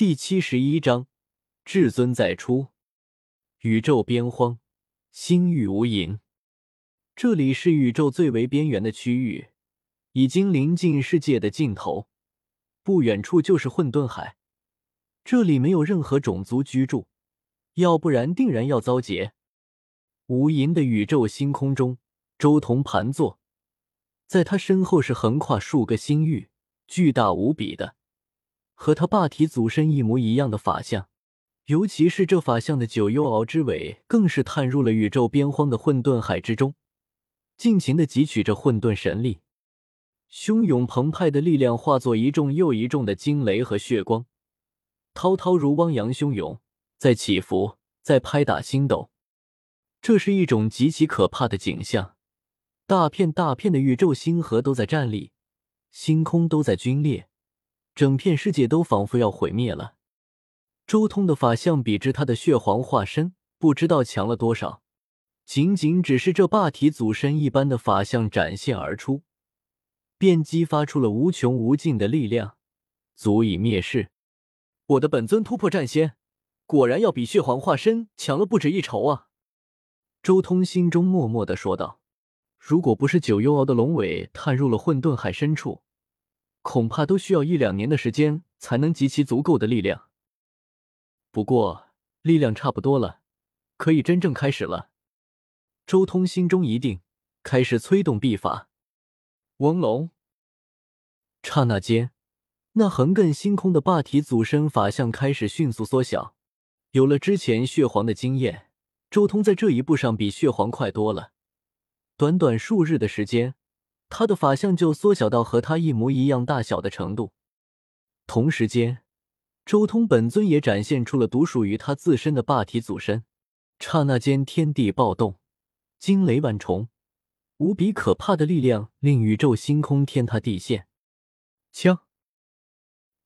第七十一章，至尊再出。宇宙边荒，星域无垠。这里是宇宙最为边缘的区域，已经临近世界的尽头。不远处就是混沌海，这里没有任何种族居住，要不然定然要遭劫。无垠的宇宙星空中，周彤盘坐，在他身后是横跨数个星域、巨大无比的。和他霸体祖身一模一样的法相，尤其是这法相的九幽鳌之尾，更是探入了宇宙边荒的混沌海之中，尽情的汲取着混沌神力，汹涌澎湃的力量化作一众又一众的惊雷和血光，滔滔如汪洋汹涌，在起伏，在拍打星斗。这是一种极其可怕的景象，大片大片的宇宙星河都在站立，星空都在龟裂。整片世界都仿佛要毁灭了。周通的法相比之他的血皇化身不知道强了多少，仅仅只是这霸体祖身一般的法相展现而出，便激发出了无穷无尽的力量，足以灭世。我的本尊突破战仙，果然要比血皇化身强了不止一筹啊！周通心中默默的说道：“如果不是九幽鳌的龙尾探入了混沌海深处。”恐怕都需要一两年的时间才能集齐足够的力量。不过力量差不多了，可以真正开始了。周通心中一定，开始催动秘法。翁龙。刹那间，那横亘星空的霸体祖身法相开始迅速缩小。有了之前血皇的经验，周通在这一步上比血皇快多了。短短数日的时间。他的法相就缩小到和他一模一样大小的程度。同时间，周通本尊也展现出了独属于他自身的霸体祖身。刹那间，天地暴动，惊雷万重，无比可怕的力量令宇宙星空天塌地陷。枪！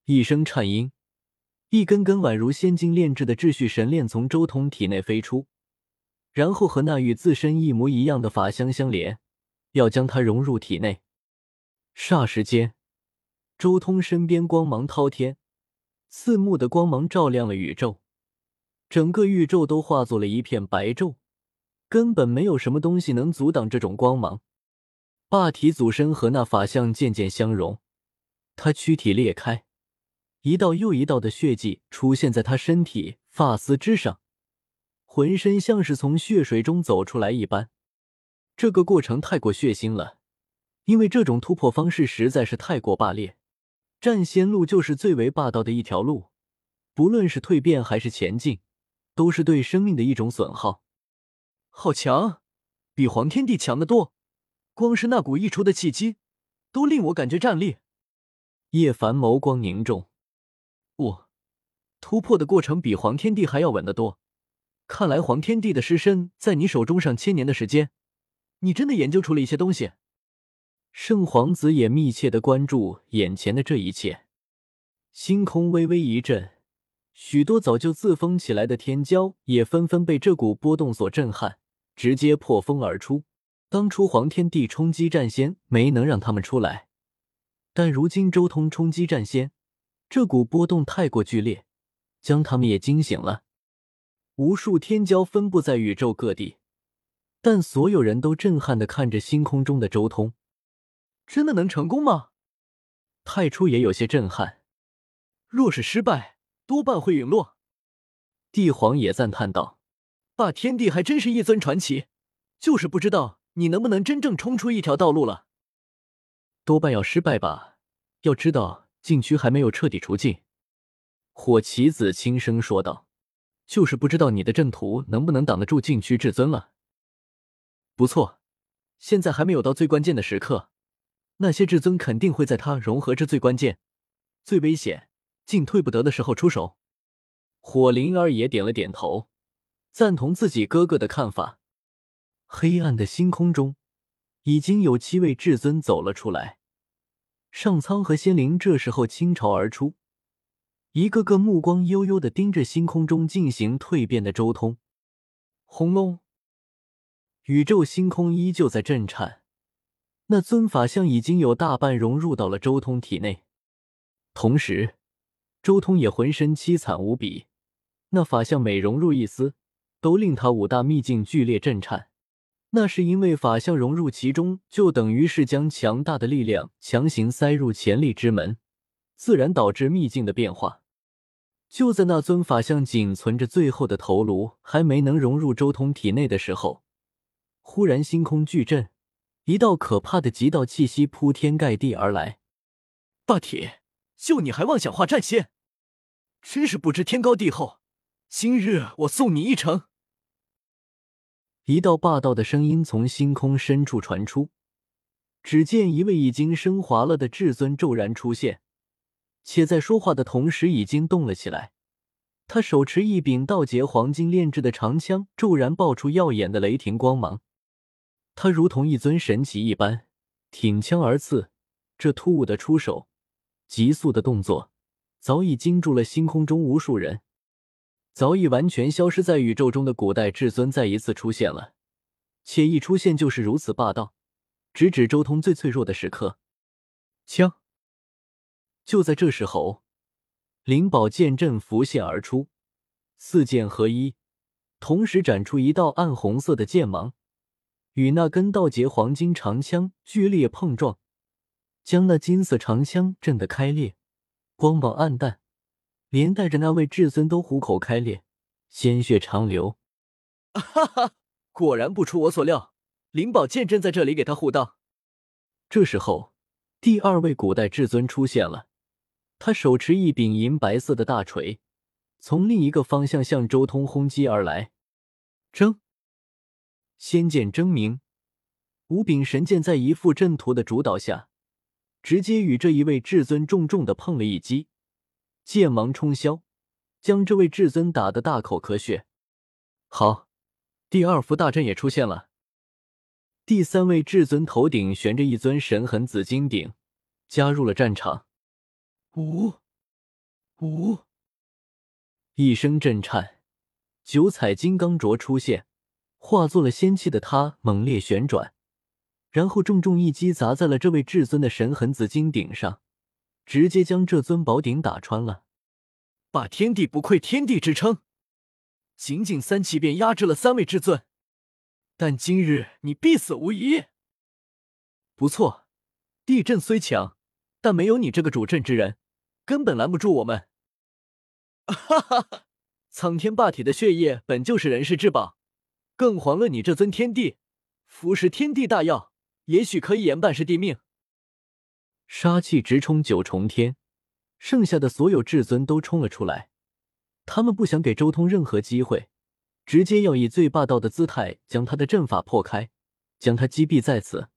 一声颤音，一根根宛如仙金炼制的秩序神链从周通体内飞出，然后和那与自身一模一样的法相相连。要将它融入体内，霎时间，周通身边光芒滔天，刺目的光芒照亮了宇宙，整个宇宙都化作了一片白昼，根本没有什么东西能阻挡这种光芒。霸体祖身和那法相渐渐相融，他躯体裂开，一道又一道的血迹出现在他身体发丝之上，浑身像是从血水中走出来一般。这个过程太过血腥了，因为这种突破方式实在是太过霸烈。战仙路就是最为霸道的一条路，不论是蜕变还是前进，都是对生命的一种损耗。好强，比黄天帝强得多，光是那股溢出的气机，都令我感觉战栗。叶凡眸光凝重，我突破的过程比黄天帝还要稳得多。看来黄天帝的尸身在你手中上千年的时间。你真的研究出了一些东西。圣皇子也密切的关注眼前的这一切，星空微微一震，许多早就自封起来的天骄也纷纷被这股波动所震撼，直接破风而出。当初黄天帝冲击战仙没能让他们出来，但如今周通冲击战仙，这股波动太过剧烈，将他们也惊醒了。无数天骄分布在宇宙各地。但所有人都震撼的看着星空中的周通，真的能成功吗？太初也有些震撼，若是失败，多半会陨落。帝皇也赞叹道：“霸天帝还真是一尊传奇，就是不知道你能不能真正冲出一条道路了。多半要失败吧？要知道禁区还没有彻底除尽。”火棋子轻声说道：“就是不知道你的阵图能不能挡得住禁区至尊了。”不错，现在还没有到最关键的时刻，那些至尊肯定会在他融合至最关键、最危险、进退不得的时候出手。火灵儿也点了点头，赞同自己哥哥的看法。黑暗的星空中，已经有七位至尊走了出来。上苍和仙灵这时候倾巢而出，一个个目光悠悠的盯着星空中进行蜕变的周通。轰隆！宇宙星空依旧在震颤，那尊法像已经有大半融入到了周通体内。同时，周通也浑身凄惨无比，那法相每融入一丝，都令他五大秘境剧烈震颤。那是因为法相融入其中，就等于是将强大的力量强行塞入潜力之门，自然导致秘境的变化。就在那尊法相仅存着最后的头颅还没能融入周通体内的时候，忽然星空巨震，一道可怕的极道气息铺天盖地而来。霸体，就你还妄想化战仙，真是不知天高地厚！今日我送你一程。一道霸道的声音从星空深处传出，只见一位已经升华了的至尊骤然出现，且在说话的同时已经动了起来。他手持一柄道劫黄金炼制的长枪，骤然爆出耀眼的雷霆光芒。他如同一尊神祇一般，挺枪而刺。这突兀的出手，急速的动作，早已惊住了星空中无数人。早已完全消失在宇宙中的古代至尊再一次出现了，且一出现就是如此霸道，直指周通最脆弱的时刻。枪！就在这时候，灵宝剑阵浮现而出，四剑合一，同时展出一道暗红色的剑芒，与那根道劫黄金长枪剧烈碰撞，将那金色长枪震得开裂，光芒暗淡。连带着那位至尊都虎口开裂，鲜血长流。哈哈，果然不出我所料，灵宝剑阵在这里给他护道。这时候，第二位古代至尊出现了，他手持一柄银白色的大锤，从另一个方向向周通轰击而来。铮，仙剑争鸣，五柄神剑在一副阵图的主导下，直接与这一位至尊重重的碰了一击。剑芒冲霄，将这位至尊打得大口咳血。好，第二幅大阵也出现了。第三位至尊头顶悬着一尊神痕紫金鼎，加入了战场。五五，一声震颤，九彩金刚镯出现，化作了仙气的他猛烈旋转，然后重重一击砸在了这位至尊的神痕紫金鼎上。直接将这尊宝鼎打穿了，霸天帝不愧天帝之称，仅仅三气便压制了三位至尊，但今日你必死无疑。不错，地震虽强，但没有你这个主阵之人，根本拦不住我们。哈哈哈！苍天霸体的血液本就是人世至宝，更遑论你这尊天帝，服食天地大药，也许可以延半世帝命。杀气直冲九重天，剩下的所有至尊都冲了出来。他们不想给周通任何机会，直接要以最霸道的姿态将他的阵法破开，将他击毙在此。